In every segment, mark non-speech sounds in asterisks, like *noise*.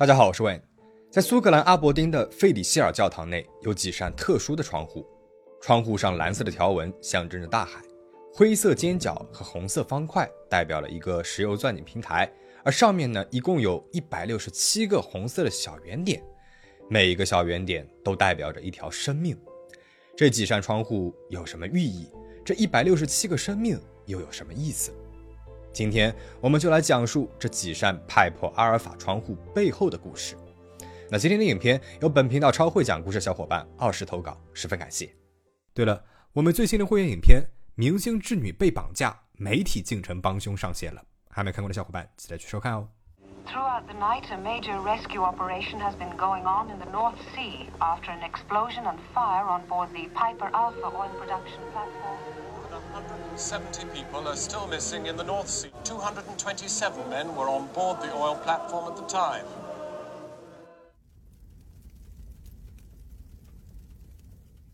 大家好，我是 Wayne。在苏格兰阿伯丁的费里希尔教堂内，有几扇特殊的窗户，窗户上蓝色的条纹象征着大海，灰色尖角和红色方块代表了一个石油钻井平台，而上面呢，一共有一百六十七个红色的小圆点，每一个小圆点都代表着一条生命。这几扇窗户有什么寓意？这一百六十七个生命又有什么意思？今天我们就来讲述这几扇派珀阿尔法窗户背后的故事。那今天的影片由本频道超会讲故事小伙伴二十投稿，十分感谢。对了，我们最新的会员影片《明星之女被绑架，媒体竟成帮凶》上线了，还没看过的小伙伴记得去收看哦。Throughout the night, a major rescue operation has been going on in the North Sea after an explosion and fire on board the Piper Alpha oil production platform. 170 people are still missing in the North Sea. 227 men were on board the oil platform at the time. *laughs*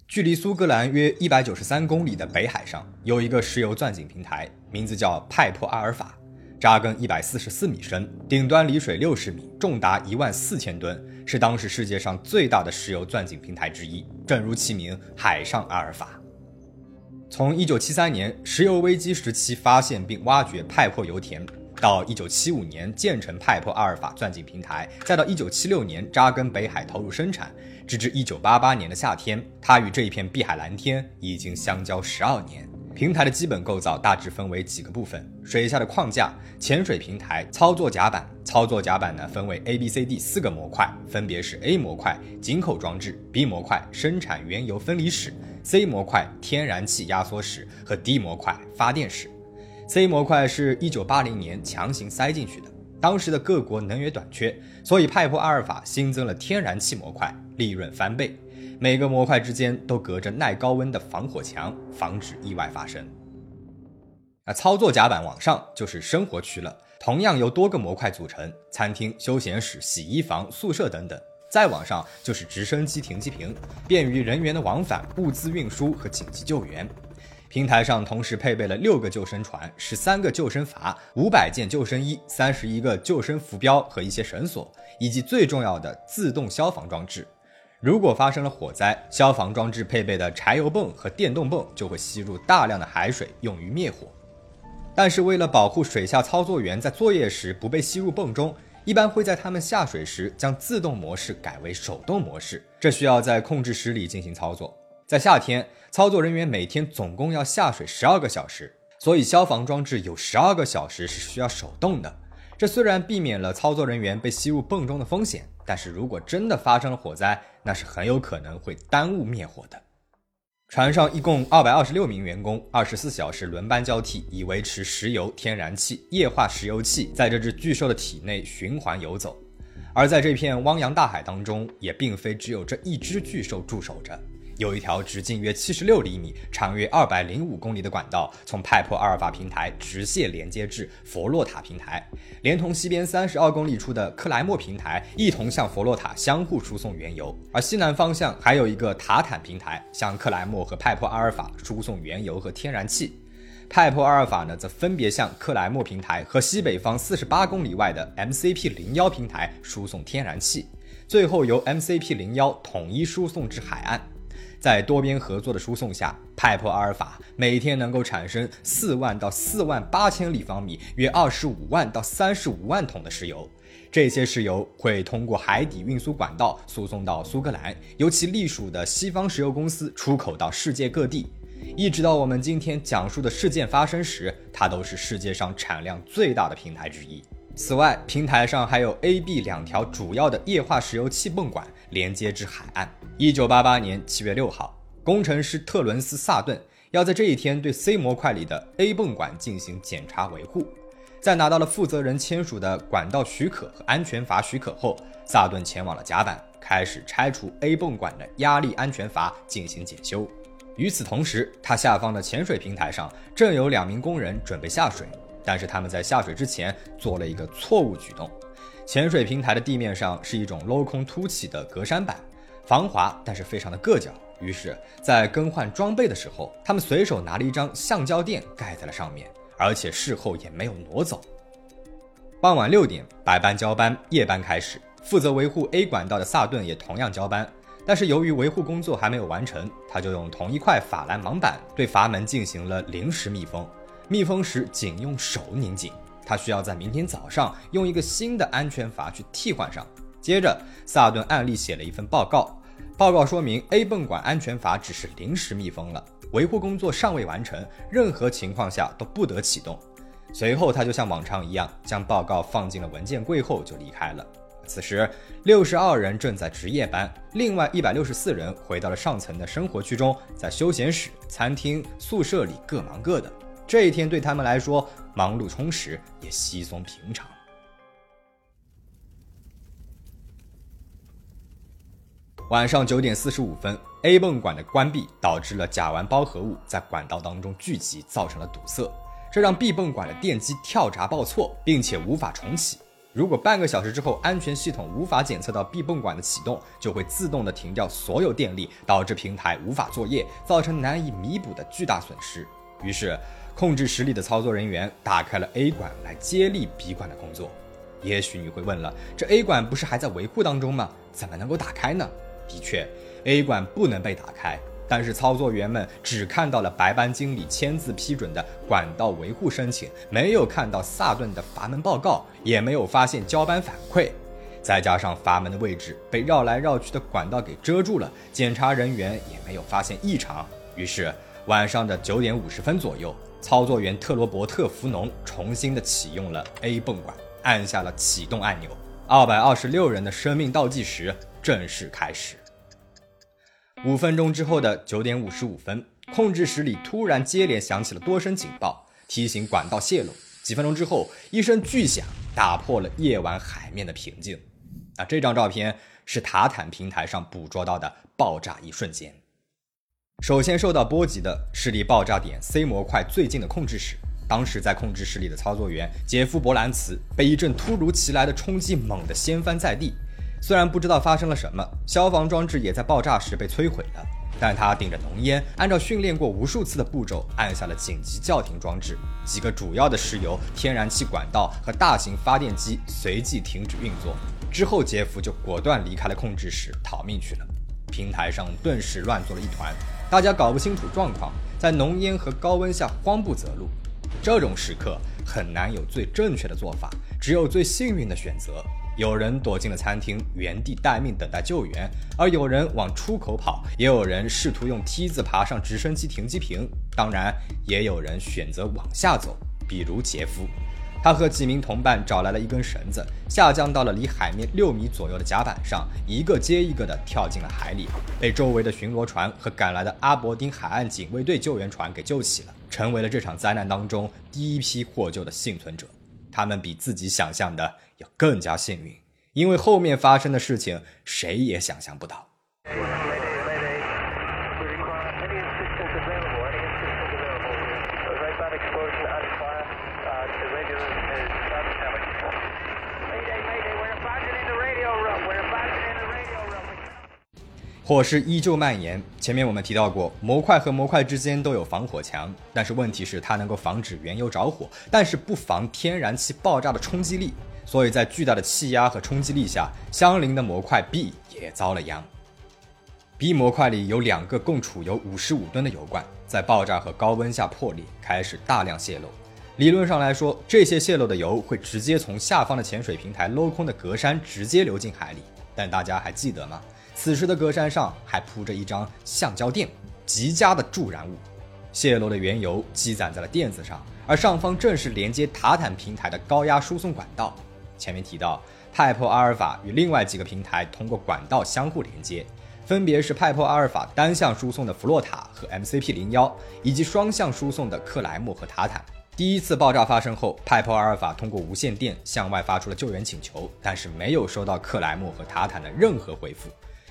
距离苏格兰约一百九十三公里的北海上，有一个石油钻井平台，名字叫派珀阿尔法，扎根一百四十四米深，顶端离水六十米，重达一万四千吨，是当时世界上最大的石油钻井平台之一。正如其名，海上阿尔法。从1973年石油危机时期发现并挖掘派珀油田，到1975年建成派珀阿尔法钻井平台，再到1976年扎根北海投入生产，直至1988年的夏天，它与这一片碧海蓝天已经相交十二年。平台的基本构造大致分为几个部分：水下的框架、潜水平台、操作甲板。操作甲板呢分为 A、B、C、D 四个模块，分别是 A 模块井口装置，B 模块生产原油分离室，C 模块天然气压缩室和 D 模块发电室。C 模块是一九八零年强行塞进去的，当时的各国能源短缺，所以派珀阿尔法新增了天然气模块，利润翻倍。每个模块之间都隔着耐高温的防火墙，防止意外发生。那操作甲板往上就是生活区了，同样由多个模块组成，餐厅、休闲室、洗衣房、宿舍等等。再往上就是直升机停机坪，便于人员的往返、物资运输和紧急救援。平台上同时配备了六个救生船、十三个救生筏、五百件救生衣、三十一个救生浮标和一些绳索，以及最重要的自动消防装置。如果发生了火灾，消防装置配备的柴油泵和电动泵就会吸入大量的海水，用于灭火。但是为了保护水下操作员在作业时不被吸入泵中，一般会在他们下水时将自动模式改为手动模式，这需要在控制室里进行操作。在夏天，操作人员每天总共要下水十二个小时，所以消防装置有十二个小时是需要手动的。这虽然避免了操作人员被吸入泵中的风险，但是如果真的发生了火灾，那是很有可能会耽误灭火的。船上一共二百二十六名员工，二十四小时轮班交替，以维持石油、天然气、液化石油气在这只巨兽的体内循环游走。而在这片汪洋大海当中，也并非只有这一只巨兽驻守着。有一条直径约七十六厘米、长约二百零五公里的管道，从派珀阿尔法平台直线连接至佛洛塔平台，连同西边三十二公里处的克莱默平台，一同向佛洛塔相互输送原油。而西南方向还有一个塔坦平台，向克莱默和派珀阿尔法输送原油和天然气。派珀阿尔法呢，则分别向克莱默平台和西北方四十八公里外的 MCP 零幺平台输送天然气，最后由 MCP 零幺统一输送至海岸。在多边合作的输送下，派珀阿尔法每天能够产生四万到四万八千立方米，约二十五万到三十五万桶的石油。这些石油会通过海底运输管道输送到苏格兰，由其隶属的西方石油公司出口到世界各地。一直到我们今天讲述的事件发生时，它都是世界上产量最大的平台之一。此外，平台上还有 A、B 两条主要的液化石油气泵管连接至海岸。一九八八年七月六号，工程师特伦斯·萨顿要在这一天对 C 模块里的 A 泵管进行检查维护。在拿到了负责人签署的管道许可和安全阀许可后，萨顿前往了甲板，开始拆除 A 泵管的压力安全阀进行检修。与此同时，他下方的潜水平台上正有两名工人准备下水。但是他们在下水之前做了一个错误举动。潜水平台的地面上是一种镂空凸起的格栅板，防滑但是非常的硌脚。于是，在更换装备的时候，他们随手拿了一张橡胶垫盖在了上面，而且事后也没有挪走。傍晚六点，白班交班，夜班开始，负责维护 A 管道的萨顿也同样交班，但是由于维护工作还没有完成，他就用同一块法兰盲板对阀门进行了临时密封。密封时仅用手拧紧，他需要在明天早上用一个新的安全阀去替换上。接着，萨顿案例写了一份报告，报告说明 A 泵管安全阀只是临时密封了，维护工作尚未完成，任何情况下都不得启动。随后，他就像往常一样将报告放进了文件柜后就离开了。此时，六十二人正在值夜班，另外一百六十四人回到了上层的生活区中，在休闲室、餐厅、宿舍里各忙各的。这一天对他们来说忙碌充实，也稀松平常。晚上九点四十五分，A 泵管的关闭导致了甲烷包合物在管道当中聚集，造成了堵塞，这让 B 泵管的电机跳闸报错，并且无法重启。如果半个小时之后安全系统无法检测到 B 泵管的启动，就会自动的停掉所有电力，导致平台无法作业，造成难以弥补的巨大损失。于是，控制室里的操作人员打开了 A 管来接力 B 管的工作。也许你会问了，这 A 管不是还在维护当中吗？怎么能够打开呢？的确，A 管不能被打开。但是操作员们只看到了白班经理签字批准的管道维护申请，没有看到萨顿的阀门报告，也没有发现交班反馈。再加上阀门的位置被绕来绕去的管道给遮住了，检查人员也没有发现异常。于是晚上的九点五十分左右，操作员特罗伯特·福农重新的启用了 A 泵管，按下了启动按钮。二百二十六人的生命倒计时正式开始。五分钟之后的九点五十五分，控制室里突然接连响起了多声警报，提醒管道泄漏。几分钟之后，一声巨响打破了夜晚海面的平静。啊，这张照片是塔坦平台上捕捉到的爆炸一瞬间。首先受到波及的是离爆炸点 C 模块最近的控制室。当时在控制室里的操作员杰夫·伯兰茨被一阵突如其来的冲击猛地掀翻在地。虽然不知道发生了什么，消防装置也在爆炸时被摧毁了，但他顶着浓烟，按照训练过无数次的步骤按下了紧急叫停装置，几个主要的石油、天然气管道和大型发电机随即停止运作。之后，杰夫就果断离开了控制室逃命去了。平台上顿时乱作了一团，大家搞不清楚状况，在浓烟和高温下慌不择路。这种时刻很难有最正确的做法，只有最幸运的选择。有人躲进了餐厅，原地待命等待救援；而有人往出口跑，也有人试图用梯子爬上直升机停机坪。当然，也有人选择往下走，比如杰夫，他和几名同伴找来了一根绳子，下降到了离海面六米左右的甲板上，一个接一个地跳进了海里，被周围的巡逻船和赶来的阿伯丁海岸警卫队救援船给救起了，成为了这场灾难当中第一批获救的幸存者。他们比自己想象的要更加幸运，因为后面发生的事情谁也想象不到。火势依旧蔓延。前面我们提到过，模块和模块之间都有防火墙，但是问题是它能够防止原油着火，但是不防天然气爆炸的冲击力。所以在巨大的气压和冲击力下，相邻的模块 B 也遭了殃。B 模块里有两个共储油五十五吨的油罐，在爆炸和高温下破裂，开始大量泄漏。理论上来说，这些泄漏的油会直接从下方的潜水平台镂空的格栅直接流进海里。但大家还记得吗？此时的格栅上还铺着一张橡胶垫，极佳的助燃物。泄漏的原油积攒在了垫子上，而上方正是连接塔坦平台的高压输送管道。前面提到，派珀阿尔法与另外几个平台通过管道相互连接，分别是派珀阿尔法单向输送的弗洛塔和 MCP 零幺，以及双向输送的克莱姆和塔坦。第一次爆炸发生后，派珀阿尔法通过无线电向外发出了救援请求，但是没有收到克莱姆和塔坦的任何回复。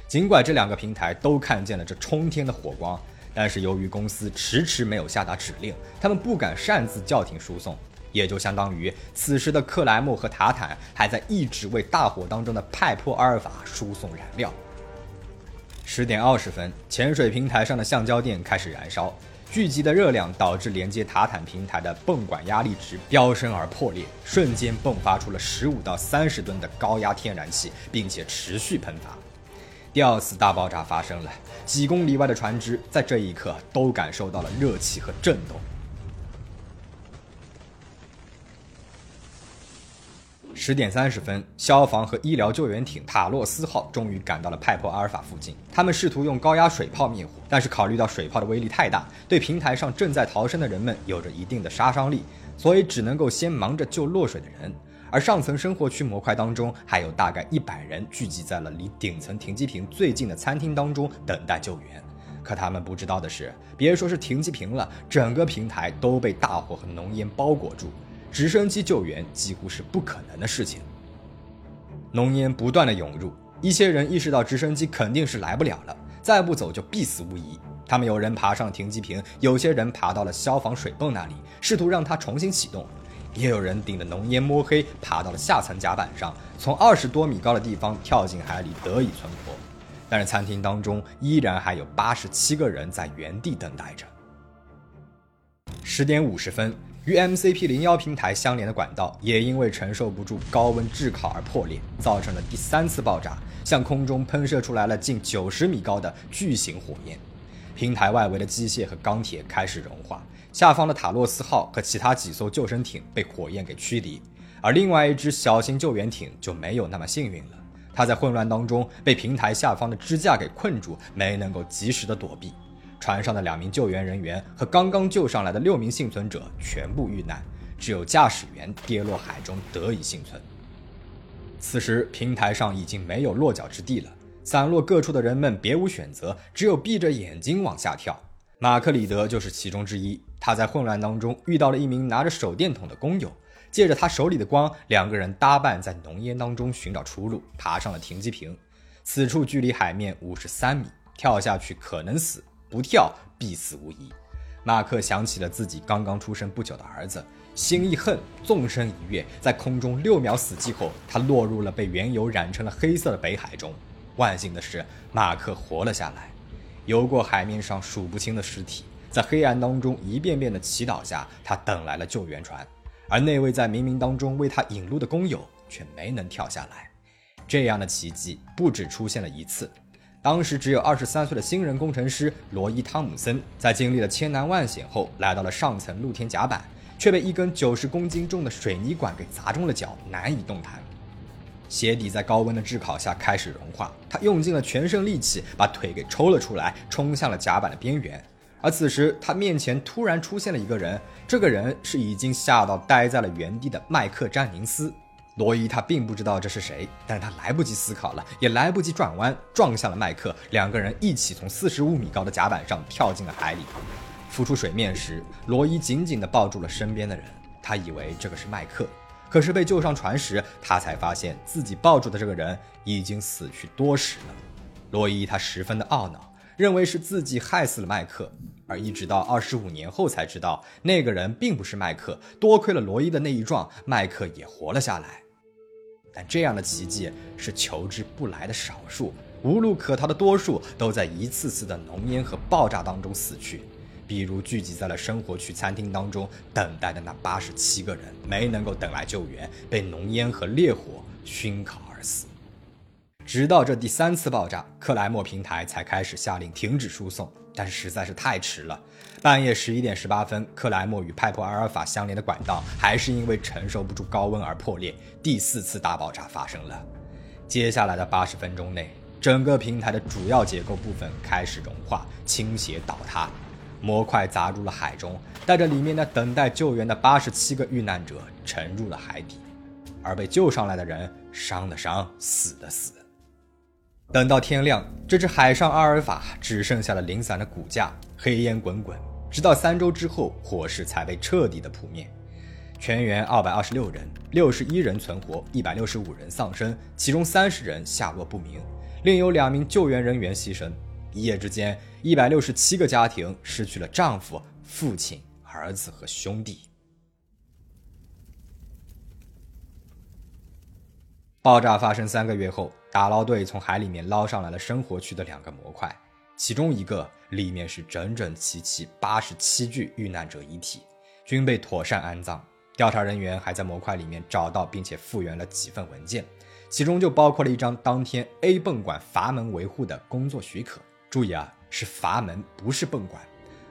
尽管这两个平台都看见了这冲天的火光，但是由于公司迟迟没有下达指令，他们不敢擅自叫停输送，也就相当于此时的克莱默和塔坦还在一直为大火当中的派珀阿尔法输送燃料。十点二十分，潜水平台上的橡胶垫开始燃烧，聚集的热量导致连接塔坦平台的泵管压力值飙升而破裂，瞬间迸发出了十五到三十吨的高压天然气，并且持续喷发。第二次大爆炸发生了，几公里外的船只在这一刻都感受到了热气和震动。十点三十分，消防和医疗救援艇塔洛斯号终于赶到了派珀阿尔法附近。他们试图用高压水炮灭火，但是考虑到水炮的威力太大，对平台上正在逃生的人们有着一定的杀伤力，所以只能够先忙着救落水的人。而上层生活区模块当中，还有大概一百人聚集在了离顶层停机坪最近的餐厅当中等待救援。可他们不知道的是，别说是停机坪了，整个平台都被大火和浓烟包裹住。直升机救援几乎是不可能的事情。浓烟不断的涌入，一些人意识到直升机肯定是来不了了，再不走就必死无疑。他们有人爬上停机坪，有些人爬到了消防水泵那里，试图让它重新启动；也有人顶着浓烟摸黑爬到了下层甲板上，从二十多米高的地方跳进海里得以存活。但是餐厅当中依然还有八十七个人在原地等待着。十点五十分。与 MCP 零幺平台相连的管道也因为承受不住高温炙烤而破裂，造成了第三次爆炸，向空中喷射出来了近九十米高的巨型火焰。平台外围的机械和钢铁开始融化，下方的塔洛斯号和其他几艘救生艇被火焰给驱离，而另外一只小型救援艇就没有那么幸运了，它在混乱当中被平台下方的支架给困住，没能够及时的躲避。船上的两名救援人员和刚刚救上来的六名幸存者全部遇难，只有驾驶员跌落海中得以幸存。此时平台上已经没有落脚之地了，散落各处的人们别无选择，只有闭着眼睛往下跳。马克里德就是其中之一。他在混乱当中遇到了一名拿着手电筒的工友，借着他手里的光，两个人搭伴在浓烟当中寻找出路，爬上了停机坪。此处距离海面五十三米，跳下去可能死。不跳必死无疑。马克想起了自己刚刚出生不久的儿子，心一横，纵身一跃，在空中六秒死寂后，他落入了被原油染成了黑色的北海中。万幸的是，马克活了下来。游过海面上数不清的尸体，在黑暗当中一遍遍的祈祷下，他等来了救援船。而那位在冥冥当中为他引路的工友却没能跳下来。这样的奇迹不止出现了一次。当时只有二十三岁的新人工程师罗伊·汤姆森，在经历了千难万险后，来到了上层露天甲板，却被一根九十公斤重的水泥管给砸中了脚，难以动弹。鞋底在高温的炙烤下开始融化，他用尽了全身力气把腿给抽了出来，冲向了甲板的边缘。而此时，他面前突然出现了一个人，这个人是已经吓到呆在了原地的麦克·詹宁斯。罗伊他并不知道这是谁，但他来不及思考了，也来不及转弯，撞向了麦克。两个人一起从四十五米高的甲板上跳进了海里。浮出水面时，罗伊紧紧地抱住了身边的人，他以为这个是麦克。可是被救上船时，他才发现自己抱住的这个人已经死去多时了。罗伊他十分的懊恼，认为是自己害死了麦克，而一直到二十五年后才知道，那个人并不是麦克。多亏了罗伊的那一撞，麦克也活了下来。但这样的奇迹是求之不来的少数，无路可逃的多数都在一次次的浓烟和爆炸当中死去。比如聚集在了生活区餐厅当中等待的那八十七个人，没能够等来救援，被浓烟和烈火熏烤而死。直到这第三次爆炸，克莱默平台才开始下令停止输送，但是实在是太迟了。半夜十一点十八分，克莱默与派珀阿尔法相连的管道还是因为承受不住高温而破裂，第四次大爆炸发生了。接下来的八十分钟内，整个平台的主要结构部分开始融化、倾斜、倒塌，模块砸入了海中，带着里面的等待救援的八十七个遇难者沉入了海底，而被救上来的人伤的伤，死的死。等到天亮，这只海上阿尔法只剩下了零散的骨架，黑烟滚滚。直到三周之后，火势才被彻底的扑灭。全员二百二十六人，六十一人存活，一百六十五人丧生，其中三十人下落不明，另有两名救援人员牺牲。一夜之间，一百六十七个家庭失去了丈夫、父亲、儿子和兄弟。爆炸发生三个月后，打捞队从海里面捞上来了生活区的两个模块。其中一个里面是整整齐齐八十七具遇难者遗体，均被妥善安葬。调查人员还在模块里面找到并且复原了几份文件，其中就包括了一张当天 A 泵管阀门维护的工作许可。注意啊，是阀门，不是泵管。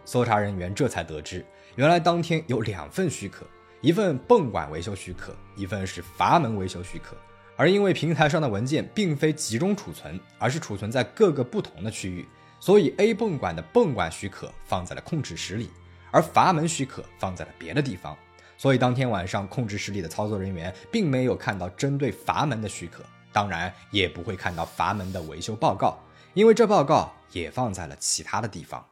搜查人员这才得知，原来当天有两份许可，一份泵管维修许可，一份是阀门维修许可。而因为平台上的文件并非集中储存，而是储存在各个不同的区域，所以 A 泵管的泵管许可放在了控制室里，而阀门许可放在了别的地方。所以当天晚上，控制室里的操作人员并没有看到针对阀门的许可，当然也不会看到阀门的维修报告，因为这报告也放在了其他的地方。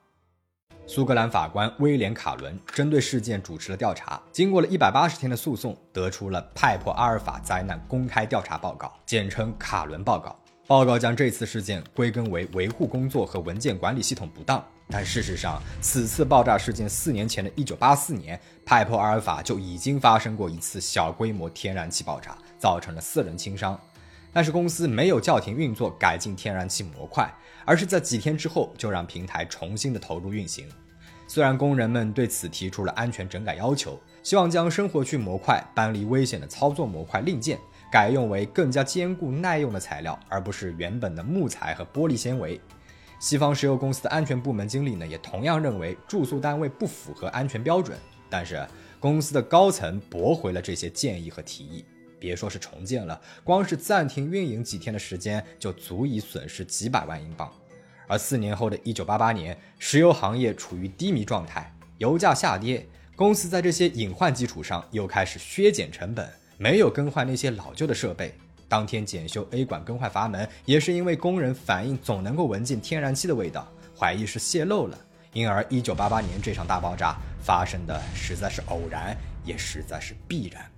苏格兰法官威廉·卡伦针对事件主持了调查，经过了一百八十天的诉讼，得出了派珀阿尔法灾难公开调查报告，简称卡伦报告。报告将这次事件归根为维护工作和文件管理系统不当。但事实上，此次爆炸事件四年前的一九八四年，派珀阿尔法就已经发生过一次小规模天然气爆炸，造成了四人轻伤。但是公司没有叫停运作，改进天然气模块，而是在几天之后就让平台重新的投入运行。虽然工人们对此提出了安全整改要求，希望将生活区模块搬离危险的操作模块令件，改用为更加坚固耐用的材料，而不是原本的木材和玻璃纤维。西方石油公司的安全部门经理呢，也同样认为住宿单位不符合安全标准。但是公司的高层驳回了这些建议和提议。别说是重建了，光是暂停运营几天的时间，就足以损失几百万英镑。而四年后的一九八八年，石油行业处于低迷状态，油价下跌，公司在这些隐患基础上又开始削减成本，没有更换那些老旧的设备。当天检修 A 管更换阀门，也是因为工人反映总能够闻见天然气的味道，怀疑是泄漏了。因而，1988年这场大爆炸发生的实在是偶然，也实在是必然。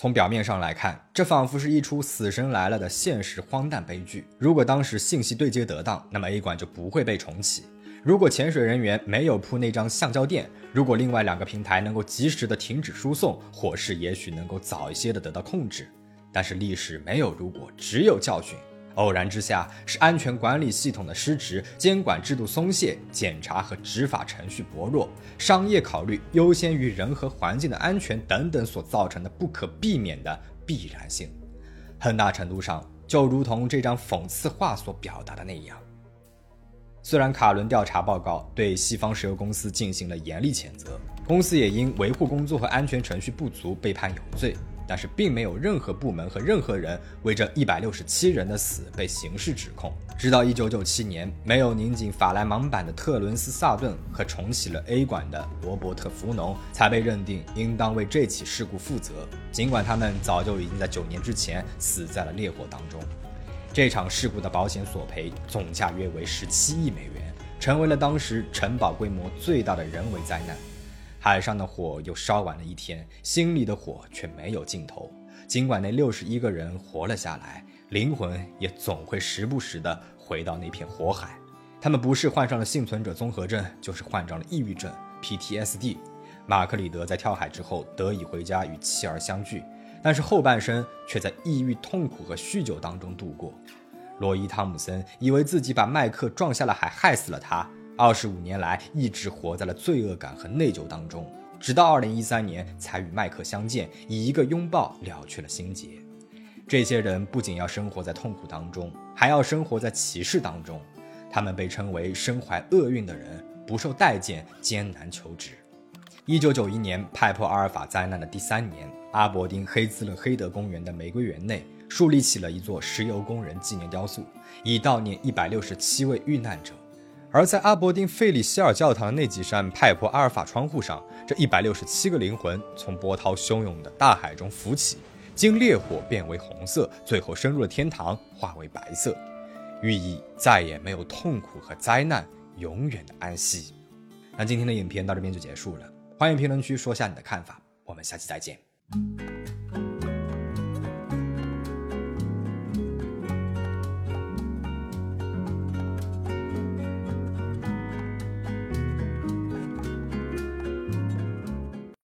从表面上来看，这仿佛是一出死神来了的现实荒诞悲剧。如果当时信息对接得当，那么 A 馆就不会被重启；如果潜水人员没有铺那张橡胶垫，如果另外两个平台能够及时的停止输送，火势也许能够早一些的得到控制。但是历史没有如果，只有教训。偶然之下，是安全管理系统的失职、监管制度松懈、检查和执法程序薄弱、商业考虑优先于人和环境的安全等等所造成的不可避免的必然性。很大程度上，就如同这张讽刺画所表达的那样。虽然卡伦调查报告对西方石油公司进行了严厉谴责，公司也因维护工作和安全程序不足被判有罪。但是并没有任何部门和任何人为这一百六十七人的死被刑事指控。直到一九九七年，没有拧紧法兰芒板的特伦斯·萨顿和重启了 A 管的罗伯特·福农才被认定应当为这起事故负责。尽管他们早就已经在九年之前死在了烈火当中，这场事故的保险索赔总价约为十七亿美元，成为了当时城堡规模最大的人为灾难。海上的火又烧完了一天，心里的火却没有尽头。尽管那六十一个人活了下来，灵魂也总会时不时地回到那片火海。他们不是患上了幸存者综合症，就是患上了抑郁症 （PTSD）。马克里德在跳海之后得以回家与妻儿相聚，但是后半生却在抑郁、痛苦和酗酒当中度过。罗伊·汤姆森以为自己把麦克撞下了海，害死了他。二十五年来，一直活在了罪恶感和内疚当中，直到二零一三年才与麦克相见，以一个拥抱了却了心结。这些人不仅要生活在痛苦当中，还要生活在歧视当中。他们被称为身怀厄运的人，不受待见，艰难求职。一九九一年，派珀阿尔法灾难的第三年，阿伯丁黑兹勒黑德公园的玫瑰园内树立起了一座石油工人纪念雕塑，以悼念一百六十七位遇难者。而在阿伯丁费里希尔教堂的那几扇派珀阿尔法窗户上，这一百六十七个灵魂从波涛汹涌的大海中浮起，经烈火变为红色，最后升入了天堂，化为白色，寓意再也没有痛苦和灾难，永远的安息。那今天的影片到这边就结束了，欢迎评论区说下你的看法，我们下期再见。